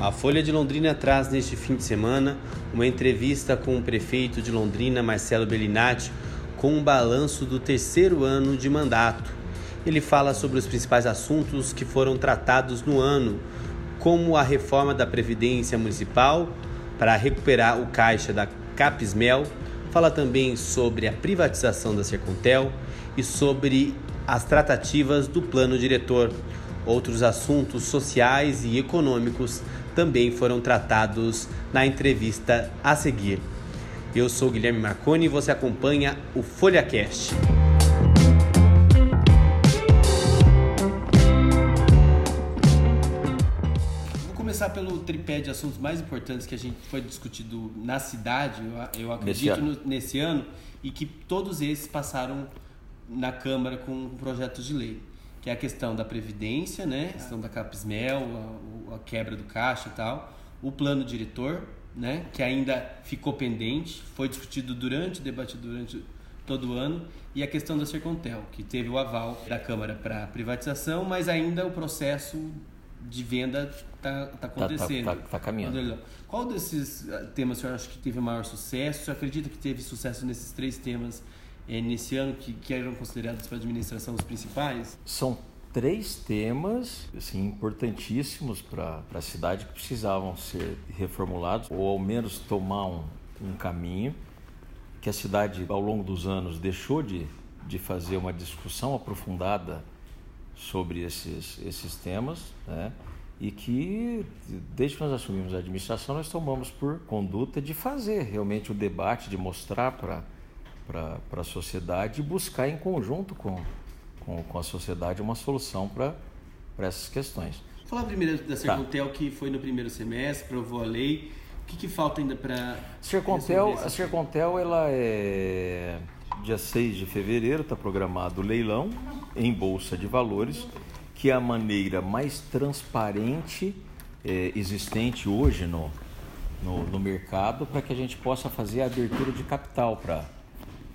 A Folha de Londrina traz neste fim de semana uma entrevista com o prefeito de Londrina, Marcelo Bellinati, com um balanço do terceiro ano de mandato. Ele fala sobre os principais assuntos que foram tratados no ano, como a reforma da Previdência Municipal para recuperar o caixa da Capismel, fala também sobre a privatização da Sercontel e sobre as tratativas do plano diretor. Outros assuntos sociais e econômicos também foram tratados na entrevista a seguir. Eu sou Guilherme Marconi e você acompanha o FolhaCast. Vou começar pelo tripé de assuntos mais importantes que a gente foi discutido na cidade, eu, eu acredito, nesse ano. No, nesse ano, e que todos esses passaram na Câmara com projetos de lei que é a questão da previdência, né? A questão da Capismel, a, a, quebra do caixa e tal, o plano diretor, né? Que ainda ficou pendente, foi discutido durante, debatido durante todo o ano, e a questão da Sercontel, que teve o aval da Câmara para privatização, mas ainda o processo de venda está tá acontecendo. Está tá, tá, tá caminhando. Qual desses ah, temas o senhor acha que teve maior sucesso? O senhor acredita que teve sucesso nesses três temas é, nesse ano que, que eram considerados para a administração os principais? São três temas assim, importantíssimos para a cidade que precisavam ser reformulados ou ao menos tomar um, um caminho que a cidade ao longo dos anos deixou de, de fazer uma discussão aprofundada sobre esses, esses temas né? e que desde que nós assumimos a administração nós tomamos por conduta de fazer realmente o debate, de mostrar para para a sociedade e buscar em conjunto com, com, com a sociedade uma solução para essas questões. Falar primeiro da Sercontel, tá. que foi no primeiro semestre, provou a lei. O que, que falta ainda para. Sercontel, a Sercontel, ela é. Dia 6 de fevereiro está programado o leilão em Bolsa de Valores, que é a maneira mais transparente é, existente hoje no, no, no mercado para que a gente possa fazer a abertura de capital para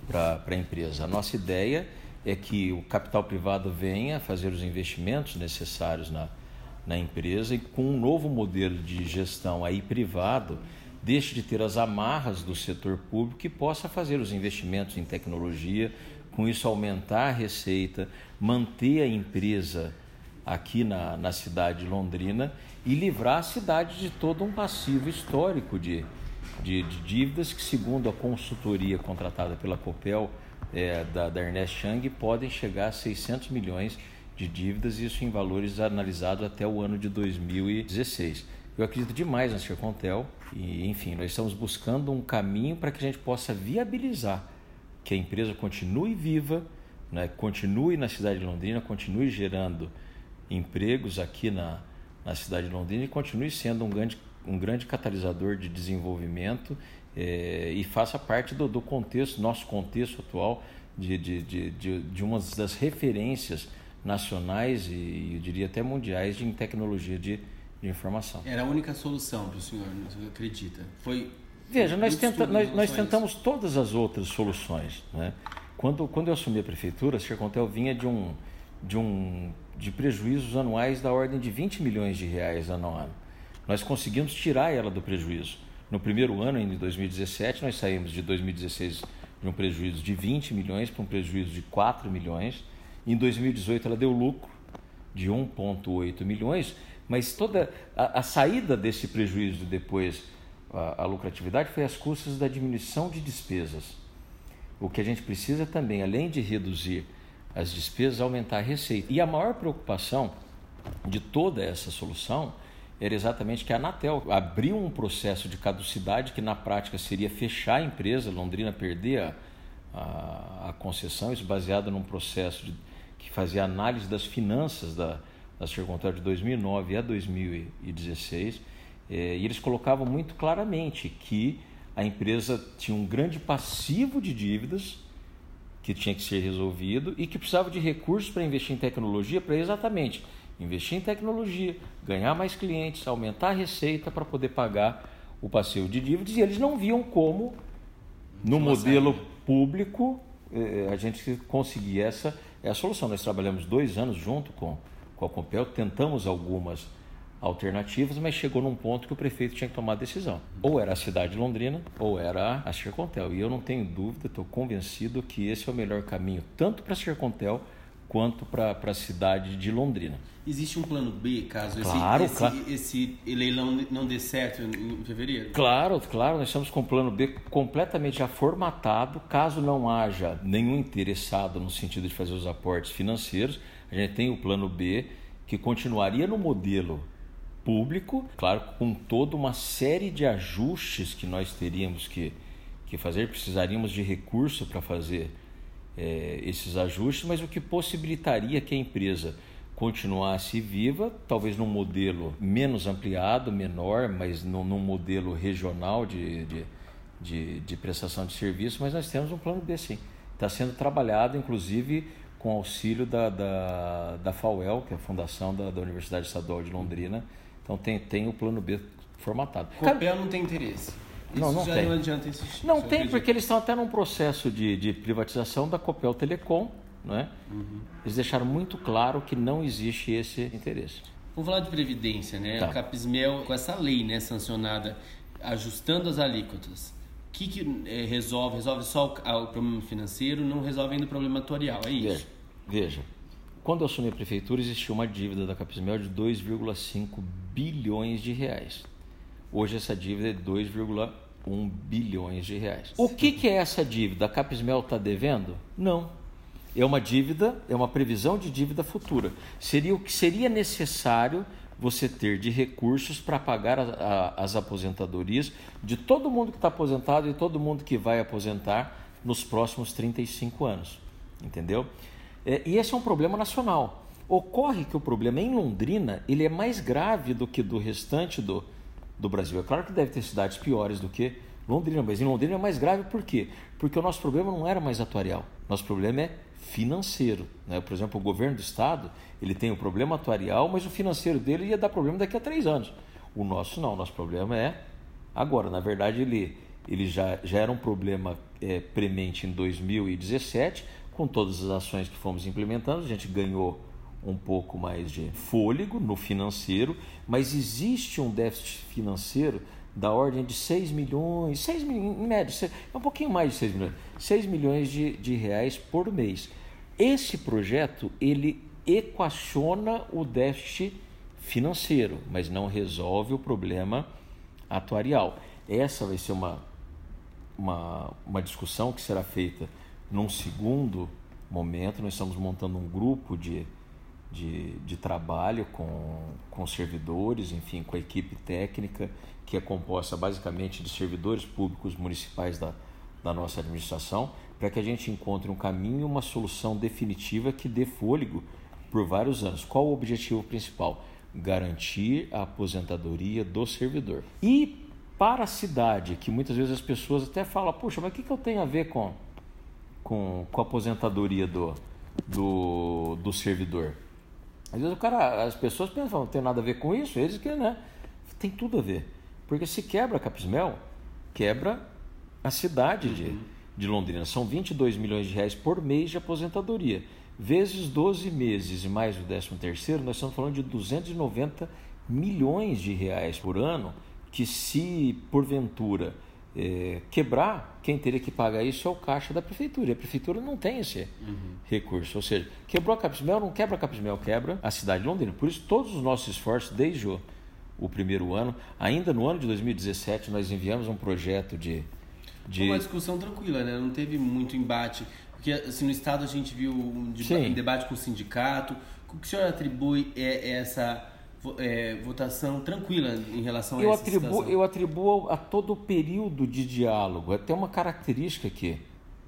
para a empresa. A nossa ideia é que o capital privado venha fazer os investimentos necessários na, na empresa e com um novo modelo de gestão aí privado, deixe de ter as amarras do setor público e possa fazer os investimentos em tecnologia, com isso aumentar a receita, manter a empresa aqui na, na cidade de Londrina e livrar a cidade de todo um passivo histórico de, de, de dívidas que, segundo a consultoria contratada pela Copel é, da, da Ernest Chang, podem chegar a 600 milhões de dívidas, isso em valores analisados até o ano de 2016. Eu acredito demais na Sercontel e, enfim, nós estamos buscando um caminho para que a gente possa viabilizar que a empresa continue viva, né, continue na cidade de Londrina, continue gerando empregos aqui na, na cidade de Londrina e continue sendo um grande um grande catalisador de desenvolvimento é, e faça parte do, do, contexto, nosso contexto atual, de, de, de, de, de uma das referências nacionais e eu diria até mundiais de tecnologia de, de informação. Era a única solução para o senhor, você acredita? Foi Veja, nós, tenta, nós, nós, tentamos todas as outras soluções. Né? Quando, quando eu assumi a prefeitura, a Sercontel vinha de um, de um de prejuízos anuais da ordem de 20 milhões de reais ano a ano nós conseguimos tirar ela do prejuízo. No primeiro ano, em 2017, nós saímos de 2016 de um prejuízo de 20 milhões para um prejuízo de 4 milhões. Em 2018, ela deu lucro de 1,8 milhões, mas toda a, a, saída desse prejuízo depois, a, a lucratividade, foi às custas da diminuição de despesas. O que a gente precisa também, além de reduzir as despesas, aumentar a receita. E a maior preocupação de toda essa solução era exatamente que a Anatel abriu um processo de caducidade que na prática seria fechar a empresa, Londrina perder a, a, concessão, isso baseado num processo de, que fazia análise das finanças da, da Sercontel de 2009 a 2016, é, e eles colocavam muito claramente que a empresa tinha um grande passivo de dívidas que tinha que ser resolvido e que precisava de recursos para investir em tecnologia para exatamente investir em tecnologia, ganhar mais clientes, aumentar a receita para poder pagar o passeio de dívidas e eles não viam como no modelo público eh, a gente conseguir essa é a solução. Nós trabalhamos dois anos junto com, com a Compel, tentamos algumas alternativas, mas chegou num ponto que o prefeito tinha que tomar a decisão. Ou era a cidade de Londrina, ou era a Sercontel. E eu não tenho dúvida, estou convencido que esse é o melhor caminho, tanto para a Sercontel quanto para a cidade de Londrina. Existe um plano B caso claro, esse, claro. esse, esse leilão não dê certo em fevereiro? Claro, claro, nós estamos com o plano B completamente já formatado. Caso não haja nenhum interessado no sentido de fazer os aportes financeiros, a gente tem o plano B que continuaria no modelo público, claro, com toda uma série de ajustes que nós teríamos que, que fazer, precisaríamos de recurso para fazer é, esses ajustes, mas o que possibilitaria que a empresa continuasse viva, talvez num modelo menos ampliado, menor, mas num, num modelo regional de, de, de, de, prestação de serviço, mas nós temos um plano B sim. Está sendo trabalhado, inclusive, com auxílio da, da, da FAUEL, que é a Fundação da, da Universidade Estadual de Londrina. Então tem, tem o plano B formatado. Copel não tem interesse. Isso não, não tem. não adianta insistir. Não tem, porque eles estão até num processo de, de privatização da Copel Telecom. Né? Uhum. Eles deixaram muito claro que não existe esse interesse. Vamos falar de previdência, né? Tá. A Capismel, com essa lei né, sancionada, ajustando as alíquotas, o que, que é, resolve? Resolve só o, o, problema financeiro, não resolve ainda o problema atuarial, é isso? Veja, veja quando eu assumi a prefeitura, existia uma dívida da Capismel de 2,5 bilhões de reais. Hoje essa dívida é 2,1 bilhões de reais. O que, que é essa dívida? A Capismel está devendo? Não. É uma dívida, é uma previsão de dívida futura. Seria o que seria necessário você ter de recursos para pagar a, a, as aposentadorias de todo mundo que está aposentado e todo mundo que vai aposentar nos próximos 35 anos. Entendeu? É, e esse é um problema nacional. Ocorre que o problema em Londrina ele é mais grave do que do restante do, do Brasil. É claro que deve ter cidades piores do que Londrina, mas em Londrina é mais grave por quê? Porque o nosso problema não era mais atuarial. Nosso problema é financeiro. Né? Por exemplo, o governo do estado ele tem o problema atuarial, mas o financeiro dele ia dar problema daqui a três anos. O nosso não, o nosso problema é agora. Na verdade, ele, ele já, já era um problema é, premente em 2017, com todas as ações que fomos implementando, a gente ganhou um pouco mais de fôlego no financeiro, mas existe um déficit financeiro da ordem de 6 milhões, 6 milhões, em média, é um pouquinho mais de 6 milhões, 6 milhões de, de reais por mês. Esse projeto, ele equaciona o déficit financeiro, mas não resolve o problema atuarial. Essa vai ser uma, uma, uma discussão que será feita num segundo momento. Nós estamos montando um grupo de, de, de trabalho com, com servidores, enfim, com a equipe técnica, que é composta basicamente de servidores públicos municipais da, da nossa administração, para que a gente encontre um caminho, uma solução definitiva que dê fôlego por vários anos. Qual o objetivo principal? Garantir a aposentadoria do servidor. E para a cidade, que muitas vezes as pessoas até falam, puxa, mas o que, que eu tenho a ver com, com, com a aposentadoria do, do, do servidor? Às vezes o cara, as pessoas pensam, não tem nada a ver com isso, eles que, né? Tem tudo a ver. Porque se quebra a Capismel, quebra a cidade de, uhum. de Londrina. São 22 milhões de reais por mês de aposentadoria. Vezes 12 meses e mais o 13 terceiro, nós estamos falando de 290 milhões de reais por ano, que se porventura é, quebrar, quem teria que pagar isso é o caixa da prefeitura. E a prefeitura não tem esse uhum. recurso. Ou seja, quebrou a Capismel, não quebra a Capismel, quebra a cidade de Londrina. Por isso, todos os nossos esforços, desde o, o primeiro ano, ainda no ano de 2017, nós enviamos um projeto de. de... Foi uma discussão tranquila, né? não teve muito embate. Porque assim, no Estado a gente viu um, deba um debate com o sindicato. O que o senhor atribui é, é essa é, votação tranquila em relação eu a essa atribuo, situação. Eu atribuo a todo o período de diálogo. Até uma característica que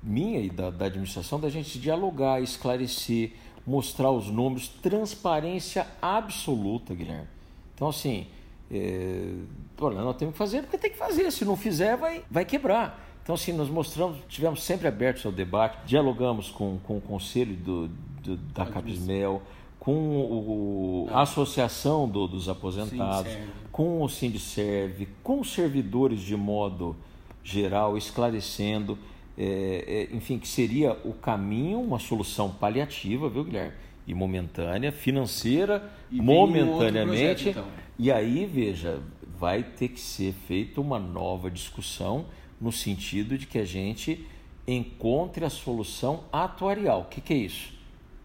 minha e da, da administração da gente dialogar, esclarecer, mostrar os números, transparência absoluta, Guilherme. Então, assim, é, olha, nós temos que fazer porque tem que fazer. Se não fizer, vai, vai quebrar. Então, assim, nós mostramos, tivemos sempre abertos ao debate, dialogamos com, com o conselho do, do da Capismel, com o, a associação do, dos aposentados, com o Sindicerve, com os servidores de modo geral, esclarecendo, é, é, enfim, que seria o caminho, uma solução paliativa, viu, Guilherme? E momentânea, financeira, e momentaneamente, projeto, então. E aí, veja, vai ter que ser feita uma nova discussão no sentido de que a gente encontre a solução atuarial. O que, que é isso?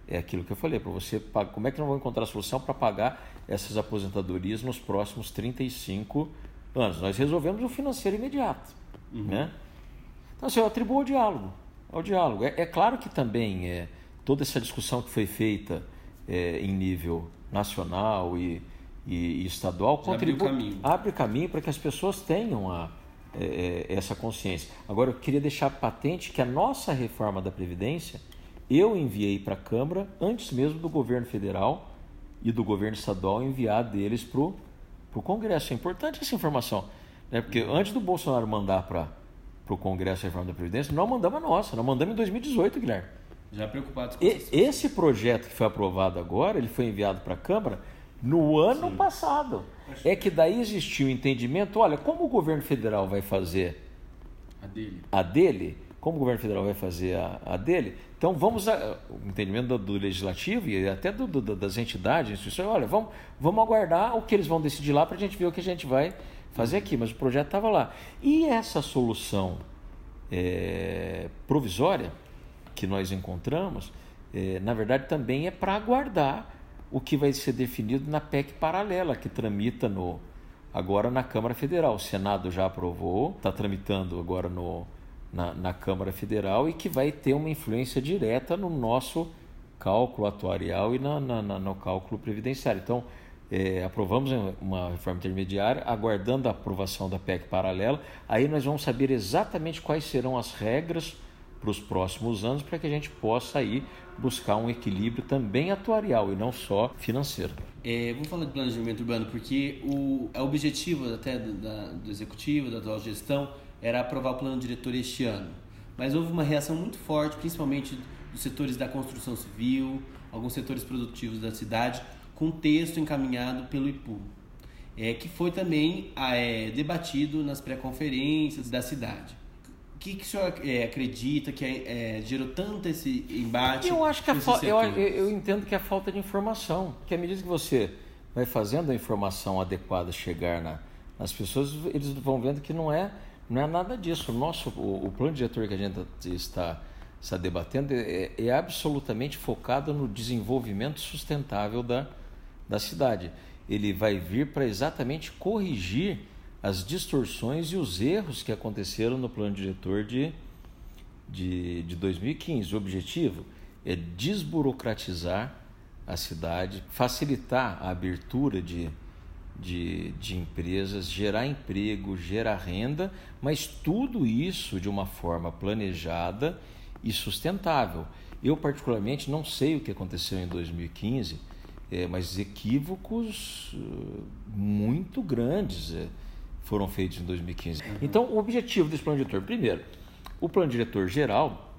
É aquilo que eu falei para você. Como é que nós vamos encontrar a solução para pagar essas aposentadorias nos próximos 35 anos? Nós resolvemos o financeiro imediato. Uhum. Né? Então, assim, eu atribuo ao diálogo. Ao diálogo. É, é claro que também é, toda essa discussão que foi feita é, em nível nacional e, e, e estadual contribui, abre caminho, abre caminho para que as pessoas tenham a, é, é, essa consciência. Agora, eu queria deixar patente que a nossa reforma da Previdência eu enviei para a Câmara antes mesmo do governo federal e do governo estadual enviar deles para o Congresso. É importante essa informação, né? porque antes do Bolsonaro mandar para o Congresso a reforma da Previdência, nós mandamos a nossa, nós mandamos em 2018, Guilherme. Já preocupados com e, Esse projeto que foi aprovado agora, ele foi enviado para a Câmara no ano Sim. passado. É que daí existiu o entendimento, olha, como o governo federal vai fazer a dele, a dele como o governo federal vai fazer a, a dele, então vamos, a, o entendimento do, do, legislativo e até do, do, das entidades, instituições, olha, vamos, vamos aguardar o que eles vão decidir lá para a gente ver o que a gente vai fazer aqui, mas o projeto estava lá. E essa solução é, provisória, que nós encontramos, é, na verdade também é para aguardar o que vai ser definido na PEC paralela que tramita no agora na Câmara Federal. O Senado já aprovou, está tramitando agora no, na, na, Câmara Federal e que vai ter uma influência direta no nosso cálculo atuarial e na, na, no cálculo previdenciário. Então, é, aprovamos uma reforma intermediária, aguardando a aprovação da PEC paralela. Aí nós vamos saber exatamente quais serão as regras para os próximos anos para que a gente possa aí buscar um equilíbrio também atuarial e não só financeiro. É, vamos falar de planejamento urbano porque o, o objetivo até do, da, do executivo, da atual gestão, era aprovar o plano diretor este ano. Mas houve uma reação muito forte, principalmente dos setores da construção civil, alguns setores produtivos da cidade, com texto encaminhado pelo IPU, é, que foi também é, debatido nas pré-conferências da cidade que, que o senhor é, acredita que é, é, gerou tanto esse embate? Eu acho que a eu, eu entendo que é a falta de informação. Que à medida que você vai fazendo a informação adequada chegar na, nas pessoas, eles vão vendo que não é, não é nada disso. O nosso, o, o plano diretor que a gente está, está debatendo é, é absolutamente focado no desenvolvimento sustentável da, da cidade. Ele vai vir para exatamente corrigir as distorções e os erros que aconteceram no plano diretor de, de, de 2015. O objetivo é desburocratizar a cidade, facilitar a abertura de, de, de empresas, gerar emprego, gerar renda, mas tudo isso de uma forma planejada e sustentável. Eu, particularmente, não sei o que aconteceu em 2015, é, mas equívocos uh, muito grandes. É, foram feitos em 2015. Uhum. Então, o objetivo desse plano diretor, primeiro, o plano diretor geral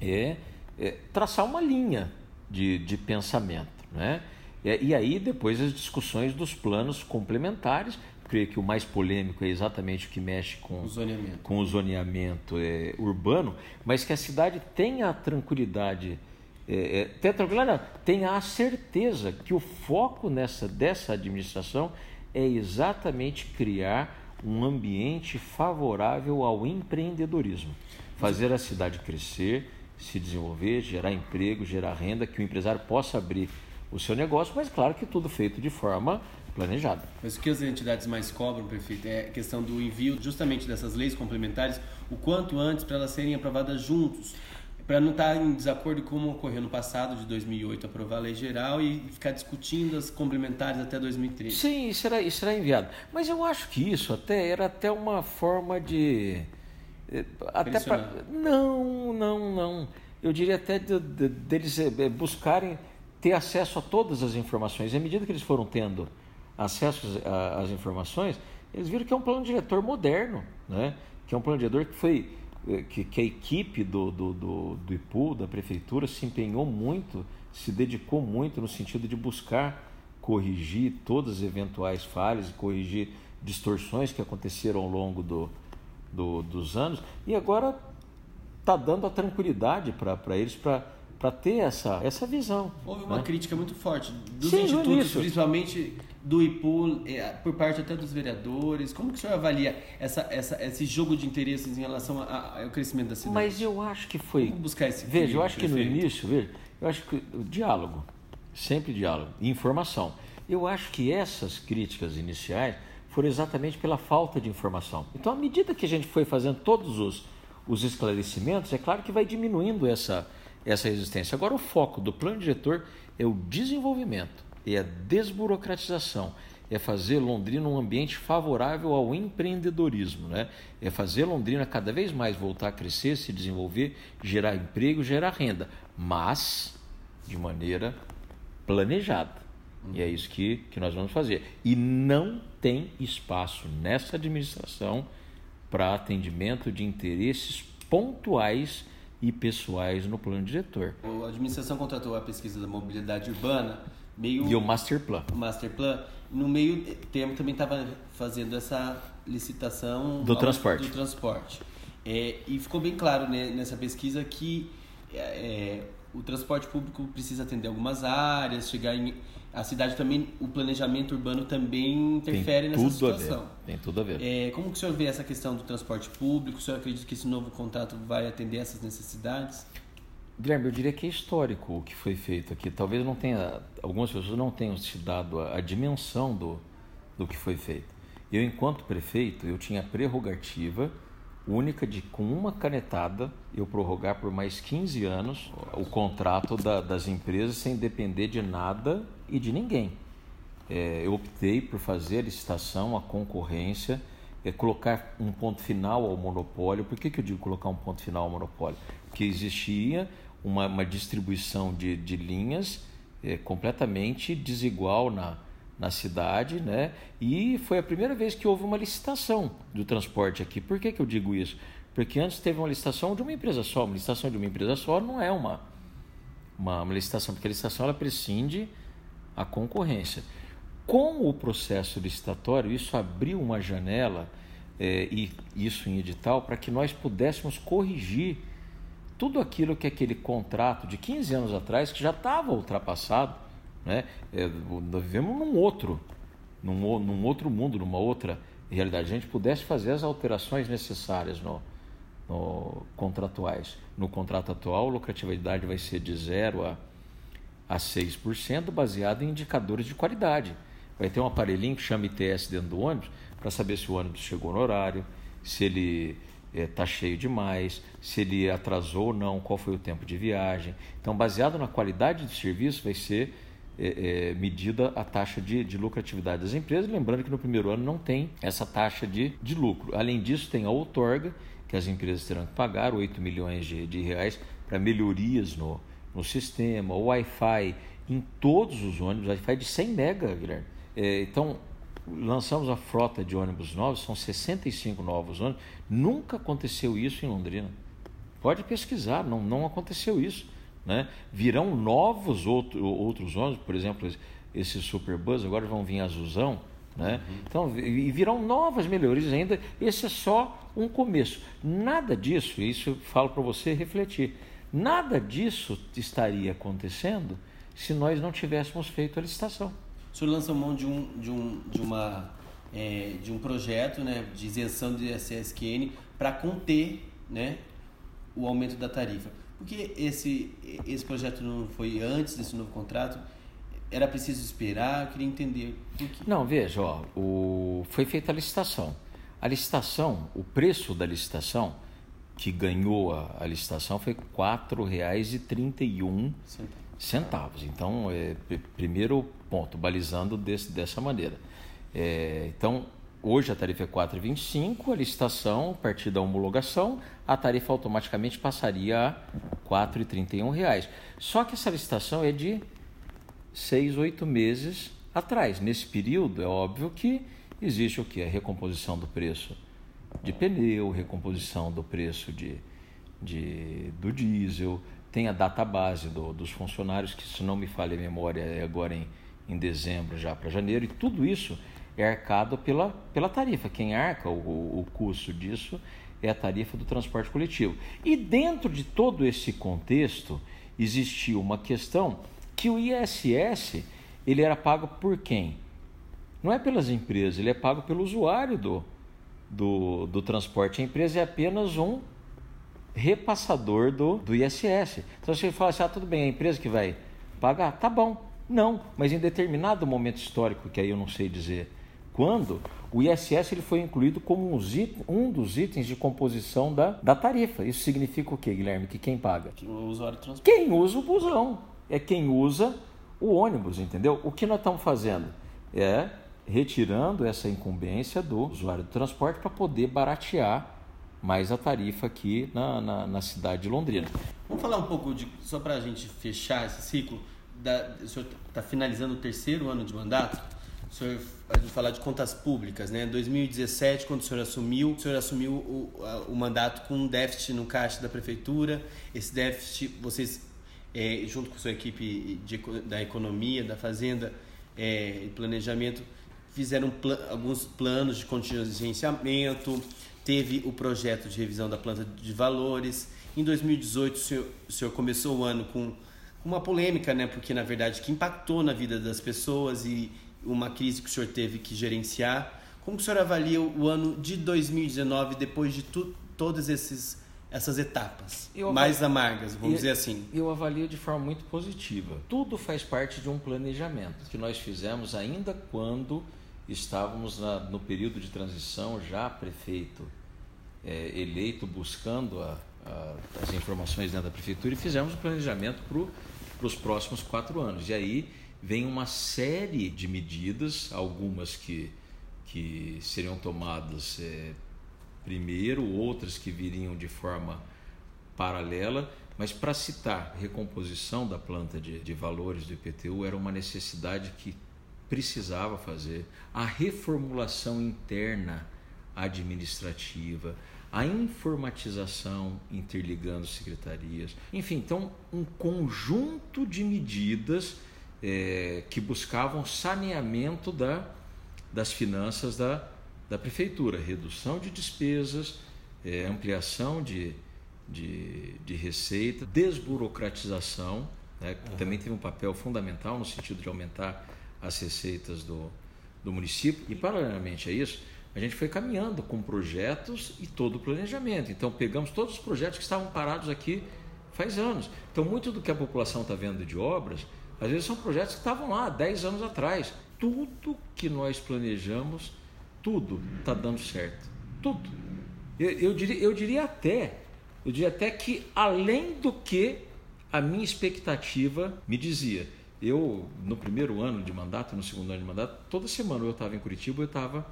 é, é traçar uma linha de, de pensamento, né? É, e aí depois as discussões dos planos complementares. Creio que o mais polêmico é exatamente o que mexe com o zoneamento, com o zoneamento é, urbano, mas que a cidade tenha a tranquilidade, é, é, tenha, tranquilidade não, tenha a certeza que o foco nessa, dessa administração é exatamente criar um ambiente favorável ao empreendedorismo. Fazer a cidade crescer, se desenvolver, gerar emprego, gerar renda, que o empresário possa abrir o seu negócio, mas claro que tudo feito de forma planejada. Mas o que as entidades mais cobram, prefeito, é a questão do envio justamente dessas leis complementares o quanto antes para elas serem aprovadas juntos para não estar tá em desacordo como ocorreu no passado, de 2008, aprovar a lei geral e ficar discutindo as complementares até 2013. Sim, isso será, isso será enviado. Mas eu acho que isso até era até uma forma de. Eh, até pra, não, não, não. Eu diria até de, de, deles eh, eh, buscarem ter acesso a todas as informações. E à medida que eles foram tendo acesso às informações, eles viram que é um plano diretor moderno, né? que é um plano diretor que foi eh, que, que a equipe do, do, do, do IPU, da prefeitura, se empenhou muito, se dedicou muito no sentido de buscar corrigir todas as eventuais falhas, corrigir distorções que aconteceram ao longo do, do, dos anos, e agora está dando a tranquilidade para eles para ter essa, essa visão. Houve uma né? crítica muito forte dos Sim, institutos, principalmente do IPU, é, por parte até dos vereadores? Como que o senhor avalia essa, essa, esse jogo de interesses em relação ao crescimento da cidade? Mas eu acho que foi. Vamos buscar esse Veja, eu acho que no início, veja, eu acho que o diálogo, sempre diálogo, informação. Eu acho que essas críticas iniciais foram exatamente pela falta de informação. Então, à medida que a gente foi fazendo todos os, os esclarecimentos, é claro que vai diminuindo essa, essa resistência. Agora, o foco do plano diretor é o desenvolvimento é a desburocratização, é fazer Londrina um ambiente favorável ao empreendedorismo, né? é fazer Londrina cada vez mais voltar a crescer, se desenvolver, gerar emprego, gerar renda, mas de maneira planejada. E é isso que, que nós vamos fazer. E não tem espaço nessa administração para atendimento de interesses pontuais e pessoais no plano diretor. A administração contratou a pesquisa da mobilidade urbana meio e o master plan. O master plan no meio termo também estava fazendo essa licitação do transporte. Do transporte. É, e ficou bem claro né, nessa pesquisa que é, o transporte público precisa atender algumas áreas, chegar em a cidade também, o planejamento urbano também interfere nessa situação. Tem tudo a ver. É, como que o senhor vê essa questão do transporte público? O senhor acredita que esse novo contrato vai atender essas necessidades? Guilherme, eu diria que é histórico o que foi feito aqui. Talvez não tenha, algumas pessoas não tenham se dado a, a dimensão do, do que foi feito. Eu, enquanto prefeito, eu tinha a prerrogativa única de, com uma canetada, eu prorrogar por mais 15 anos o contrato da, das empresas sem depender de nada e de ninguém. É, eu optei por fazer a licitação, a concorrência, é, colocar um ponto final ao monopólio. Por que, que eu digo colocar um ponto final ao monopólio? Porque existia uma, uma distribuição de, de linhas é, completamente desigual na, na cidade, né? E foi a primeira vez que houve uma licitação do transporte aqui. Por que, que eu digo isso? Porque antes teve uma licitação de uma empresa só. Uma licitação de uma empresa só não é uma, uma, uma licitação, porque a licitação ela prescinde a concorrência. Com o processo licitatório, isso abriu uma janela, é, e isso em edital, para que nós pudéssemos corrigir tudo aquilo que aquele contrato de 15 anos atrás, que já estava ultrapassado, né? É, nós vivemos num outro, num, num outro mundo, numa outra realidade. A gente pudesse fazer as alterações necessárias no, no contratuais. No contrato atual, a lucratividade vai ser de 0 a, a 6%, baseado em indicadores de qualidade. Vai ter um aparelhinho que chama ITS dentro do ônibus para saber se o ônibus chegou no horário, se ele está é, cheio demais, se ele atrasou ou não, qual foi o tempo de viagem. Então, baseado na qualidade do serviço, vai ser é, é, medida a taxa de, de, lucratividade das empresas. Lembrando que no primeiro ano não tem essa taxa de, de lucro. Além disso, tem a outorga, que as empresas terão que pagar 8 milhões de, de reais para melhorias no, no sistema, o Wi-Fi em todos os ônibus, Wi-Fi de 100 mega, Guilherme. É, então, lançamos a frota de ônibus novos, são 65 novos ônibus. Nunca aconteceu isso em Londrina. Pode pesquisar, não, não aconteceu isso. Né? Virão novos outro, outros ônibus, por exemplo, esses Superbus agora vão vir azulzão. Né? Uhum. Então, e virão novas melhorias ainda. Esse é só um começo. Nada disso, isso eu falo para você refletir, nada disso estaria acontecendo se nós não tivéssemos feito a licitação. O senhor lança mão de um, de um, de uma, é, de um projeto né, de isenção de SSQN para conter né, o aumento da tarifa. Por que esse, esse projeto não foi antes desse novo contrato? Era preciso esperar? Eu queria entender. Não, veja, ó, o, foi feita a licitação. A licitação, o preço da licitação, que ganhou a, a licitação, foi R$ 4,31 centavos. Então, é, primeiro ponto, balizando desse, dessa maneira. É, então, hoje a tarifa é 4,25, a licitação, a partir da homologação, a tarifa automaticamente passaria a R$ 4,31. Só que essa licitação é de seis, oito meses atrás. Nesse período, é óbvio que existe o que? A recomposição do preço de pneu, recomposição do preço de, de, do diesel, tem a data base do, dos funcionários, que se não me falha a memória é agora em, em dezembro já para janeiro, e tudo isso é arcado pela, pela tarifa. Quem arca o, o custo disso é a tarifa do transporte coletivo. E dentro de todo esse contexto, existiu uma questão que o ISS ele era pago por quem? não é pelas empresas, ele é pago pelo usuário do, do, do transporte. A empresa é apenas um repassador do, do ISS. Então você fala assim, ah, tudo bem, a empresa que vai pagar, tá bom. Não, mas em determinado momento histórico, que aí eu não sei dizer quando, o ISS ele foi incluído como um dos itens de composição da, da tarifa. Isso significa o quê, Guilherme? Que quem paga? O usuário transporte. Quem usa o busão. É quem usa o ônibus, entendeu? O que nós estamos fazendo? É retirando essa incumbência do usuário do transporte para poder baratear mais a tarifa aqui na, na, na, cidade de Londrina. Vamos falar um pouco de, só para a gente fechar esse ciclo, da, o senhor está finalizando o terceiro ano de mandato, o senhor, a gente falar de contas públicas, né? Em 2017, quando o senhor assumiu, o senhor assumiu o, o mandato com um déficit no caixa da prefeitura, esse déficit, vocês, é, junto com a sua equipe de, da economia, da fazenda é, e planejamento, fizeram pl alguns planos de contingenciamento, teve o projeto de revisão da planta de valores. Em 2018, o senhor, o senhor começou o ano com uma polêmica, né? Porque na verdade que impactou na vida das pessoas e uma crise que o senhor teve que gerenciar. Como o senhor avalia o ano de 2019 depois de tu, todas esses, essas etapas mais amargas, vamos eu, dizer assim? Eu avalio de forma muito positiva. Tudo faz parte de um planejamento que nós fizemos ainda quando estávamos na, no período de transição, já prefeito é, eleito, buscando a, a, as informações dentro da prefeitura e fizemos o planejamento para os próximos quatro anos. E aí vem uma série de medidas, algumas que, que seriam tomadas é, primeiro, outras que viriam de forma paralela, mas para citar recomposição da planta de, de valores do IPTU era uma necessidade que precisava fazer, a reformulação interna administrativa, a informatização interligando secretarias, enfim, então um conjunto de medidas é, que buscavam saneamento da, das finanças da, da prefeitura, redução de despesas, é, ampliação de, de, de receita, desburocratização, né, que uhum. também teve um papel fundamental no sentido de aumentar as receitas do, do município. E, paralelamente a isso, a gente foi caminhando com projetos e todo o planejamento. Então, pegamos todos os projetos que estavam parados aqui faz anos. Então, muito do que a população está vendo de obras, às vezes são projetos que estavam lá 10 anos atrás. Tudo que nós planejamos, tudo está dando certo. Tudo. Eu, eu, diria, eu diria até, eu diria até que além do que a minha expectativa me dizia. Eu, no primeiro ano de mandato, no segundo ano de mandato, toda semana eu estava em Curitiba, eu estava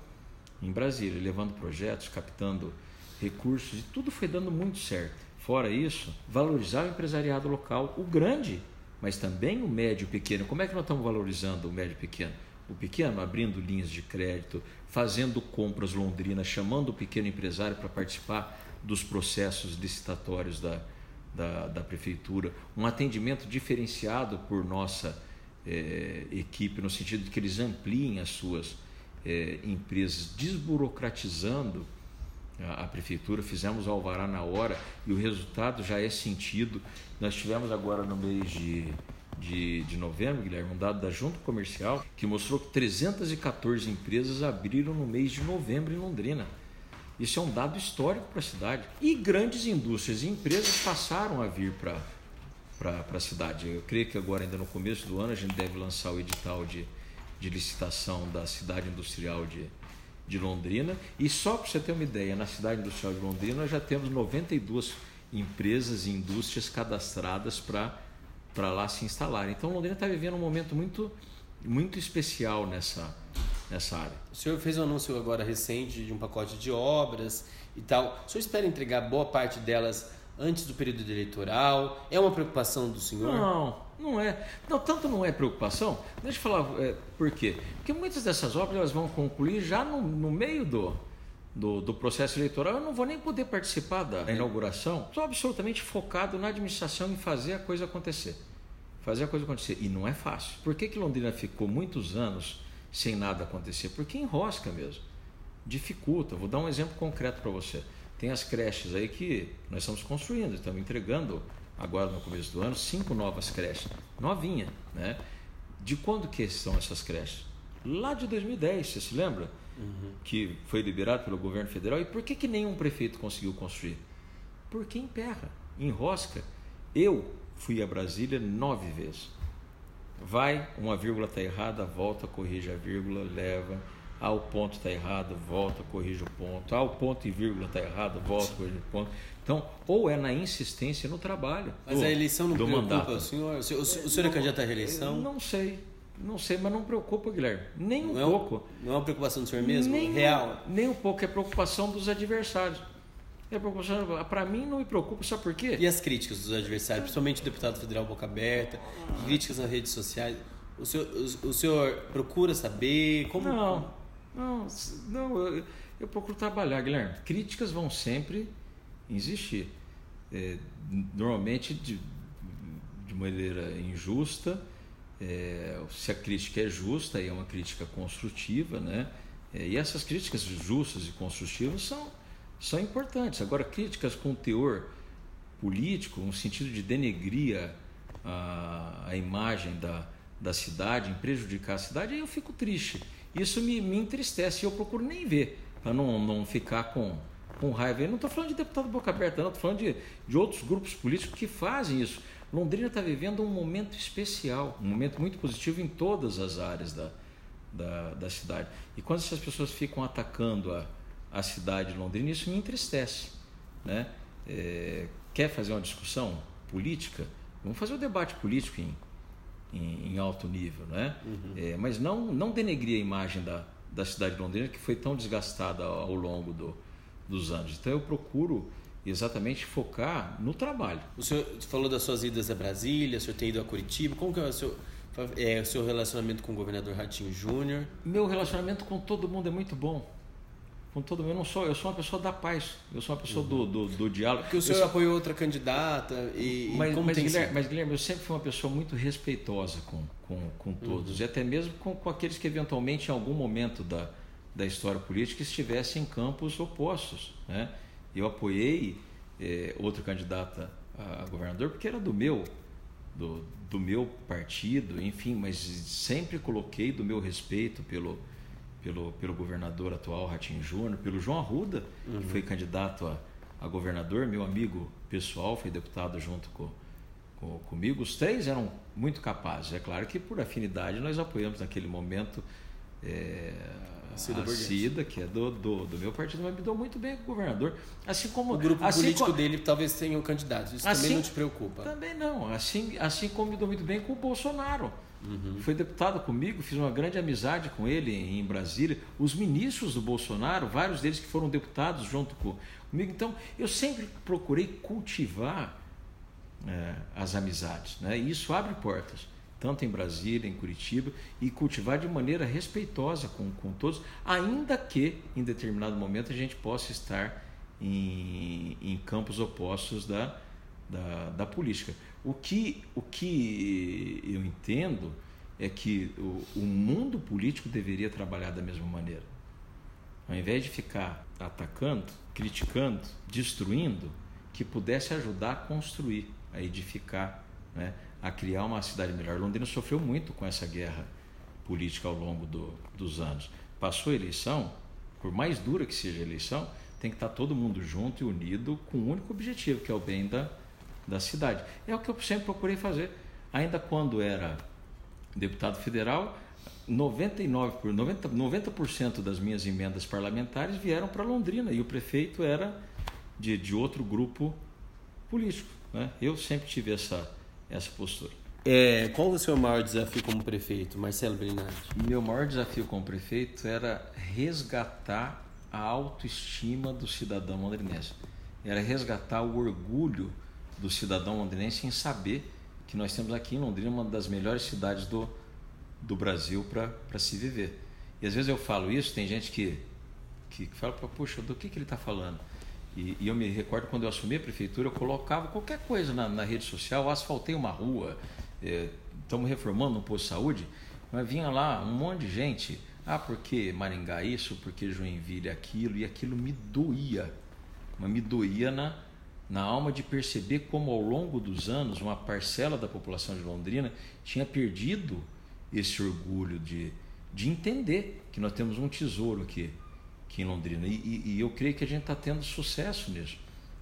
em Brasília, levando projetos, captando recursos, e tudo foi dando muito certo. Fora isso, valorizar o empresariado local, o grande, mas também o médio pequeno. Como é que nós estamos valorizando o médio pequeno? O pequeno abrindo linhas de crédito, fazendo compras londrinas, chamando o pequeno empresário para participar dos processos licitatórios da, da, da prefeitura, um atendimento diferenciado por nossa é, equipe, no sentido de que eles ampliem as suas é, empresas, desburocratizando a, prefeitura, fizemos o alvará na hora e o resultado já é sentido. Nós tivemos agora no mês de, de, de novembro, Guilherme, um dado da Junta Comercial que mostrou que 314 empresas abriram no mês de novembro em Londrina. Isso é um dado histórico para a cidade. E grandes indústrias e empresas passaram a vir para para a cidade. Eu creio que agora, ainda no começo do ano, a gente deve lançar o edital de, de licitação da cidade industrial de, de Londrina. E só para você ter uma ideia, na cidade industrial de Londrina nós já temos 92 empresas e indústrias cadastradas para lá se instalar. Então Londrina está vivendo um momento muito, muito especial nessa, nessa área. O senhor fez um anúncio agora recente de um pacote de obras e tal. O senhor espera entregar boa parte delas antes do período eleitoral? É uma preocupação do senhor? Não, não é. Não, tanto não é preocupação. Deixa eu falar é, por quê. Porque muitas dessas obras elas vão concluir já no, no meio do, do, do, processo eleitoral. Eu não vou nem poder participar da inauguração. Estou absolutamente focado na administração em fazer a coisa acontecer. Fazer a coisa acontecer. E não é fácil. Por que, que Londrina ficou muitos anos sem nada acontecer, porque enrosca mesmo, dificulta. Vou dar um exemplo concreto para você. Tem as creches aí que nós estamos construindo, estamos entregando agora no começo do ano cinco novas creches, novinha, né? De quando que são essas creches? lá de 2010, você se lembra? Uhum. Que foi liberado pelo governo federal. E por que, que nenhum prefeito conseguiu construir? Porque emperra, enrosca. Eu fui a Brasília nove vezes. Vai, uma vírgula está errada, volta, corrige a vírgula, leva. Ah, o ponto está errado, volta, corrige o ponto. Ah, o ponto e vírgula está errado, volta, corrige o ponto. Então, ou é na insistência no trabalho. Mas a eleição não preocupa mandato. o senhor? O senhor, o senhor é candidato à reeleição? Não sei. Não sei, mas não preocupa, Guilherme. Nem um não pouco. É não é uma preocupação do senhor mesmo? Nem, Real? Nem um pouco. É preocupação dos adversários. É preocupação. Para mim, não me preocupa. Sabe por quê? E as críticas dos adversários, principalmente o deputado federal Boca Aberta, críticas nas redes sociais. O senhor, o, o senhor procura saber como. Não, não, não eu, eu procuro trabalhar, Guilherme. Críticas vão sempre existir. É, normalmente de, de maneira injusta é, se a crítica é justa e é uma crítica construtiva, né? É, e essas críticas justas e construtivas são, são importantes. Agora, críticas com teor político, no sentido de denegrir a, a imagem da, da cidade, em prejudicar a cidade, aí eu fico triste. Isso me, me entristece e eu procuro nem ver, para não, não ficar com, com raiva. Eu não estou falando de deputado boca aberta, não, estou falando de, de outros grupos políticos que fazem isso. Londrina está vivendo um momento especial, um momento muito positivo em todas as áreas da, da, da cidade. E quando essas pessoas ficam atacando a, a cidade de Londrina, isso me entristece. Né? É, quer fazer uma discussão política? Vamos fazer um debate político em, em, em alto nível, né? Uhum. É, mas não, não denegrir a imagem da, da cidade de Londrina, que foi tão desgastada ao, longo do, dos anos. Então eu procuro exatamente focar no trabalho. O senhor falou das suas idas a Brasília, o senhor tem ido a Curitiba. Como que é o seu, é, o seu relacionamento com o governador Ratinho Júnior? Meu relacionamento com todo mundo é muito bom. Com todo mundo. Eu não sou, eu sou uma pessoa da paz. Eu sou uma pessoa uhum. do, do, do, diálogo. Porque o senhor sou... apoiou outra candidata e, mas, como mas, tem Guilherme, mas Guilherme, eu sempre fui uma pessoa muito respeitosa com, com, com todos. Uhum. E até mesmo com, com aqueles que eventualmente em algum momento da, da história política estivessem em campos opostos. Né? Eu apoiei é, outra candidata a governador, porque era do meu, do, do meu partido, enfim, mas sempre coloquei do meu respeito pelo, pelo, pelo governador atual, Ratinho Júnior, pelo João Arruda, uhum. que foi candidato a, a governador, meu amigo pessoal, foi deputado junto com, com, comigo. Os três eram muito capazes. É claro que por afinidade nós apoiamos naquele momento é, Cida, a Cida, que é do, do, do, meu partido, mas me deu muito bem com o governador. Assim como o grupo assim político como, dele talvez tenha um candidato. Isso assim, também não te preocupa? Também não. Assim, assim como me deu muito bem com o Bolsonaro. Uhum. Foi deputado comigo, fiz uma grande amizade com ele em Brasília. Os ministros do Bolsonaro, vários deles que foram deputados junto com, comigo. Então, eu sempre procurei cultivar é, as amizades. Né? E isso abre portas tanto em Brasília, em Curitiba, e cultivar de maneira respeitosa com, com todos, ainda que em determinado momento a gente possa estar em, em campos opostos da, da, da, política. O que, o que eu entendo é que o, o mundo político deveria trabalhar da mesma maneira. Ao invés de ficar atacando, criticando, destruindo, que pudesse ajudar a construir, a edificar, né? a criar uma cidade melhor. Londrina sofreu muito com essa guerra política ao longo do, dos anos. Passou a eleição, por mais dura que seja a eleição, tem que estar todo mundo junto e unido com um único objetivo, que é o bem da, da cidade. É o que eu sempre procurei fazer. Ainda quando era deputado federal, 99 por 90, 90% das minhas emendas parlamentares vieram para Londrina e o prefeito era de, de outro grupo político. Né? Eu sempre tive essa essa postura. É, qual o seu maior desafio como prefeito, Marcelo Berinati? Meu maior desafio como prefeito era resgatar a autoestima do cidadão londrinense. Era resgatar o orgulho do cidadão londrinense em saber que nós temos aqui em Londrina uma das melhores cidades do, do Brasil para se viver. E às vezes eu falo isso, tem gente que, que fala, puxa, do que, que ele está falando? E, e, eu me recordo quando eu assumi a prefeitura, eu colocava qualquer coisa na, na rede social, asfaltei uma rua, estamos é, reformando um posto de saúde, mas vinha lá um monte de gente, ah, porque Maringá isso, porque Joinville aquilo, e aquilo me doía, mas me doía na, na alma de perceber como ao longo dos anos uma parcela da população de Londrina tinha perdido esse orgulho de, de entender que nós temos um tesouro aqui, aqui em Londrina. E, e, e eu creio que a gente está tendo sucesso nisso.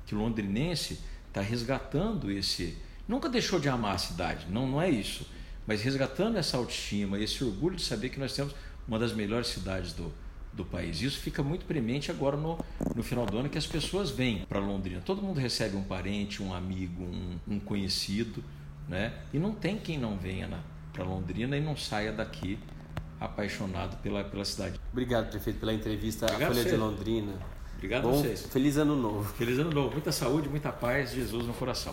Que o londrinense está resgatando esse. Nunca deixou de amar a cidade, não, não é isso. Mas resgatando essa autoestima, esse orgulho de saber que nós temos uma das melhores cidades do, do país. Isso fica muito premente agora no, no final do ano que as pessoas vêm para Londrina. Todo mundo recebe um parente, um amigo, um, um conhecido, né? E não tem quem não venha para Londrina e não saia daqui apaixonado pela, pela cidade. Obrigado, prefeito, pela entrevista Obrigado à Folha de Londrina. Obrigado Bom, a vocês. Feliz ano novo. Feliz ano novo. Muita saúde, muita paz, Jesus no coração.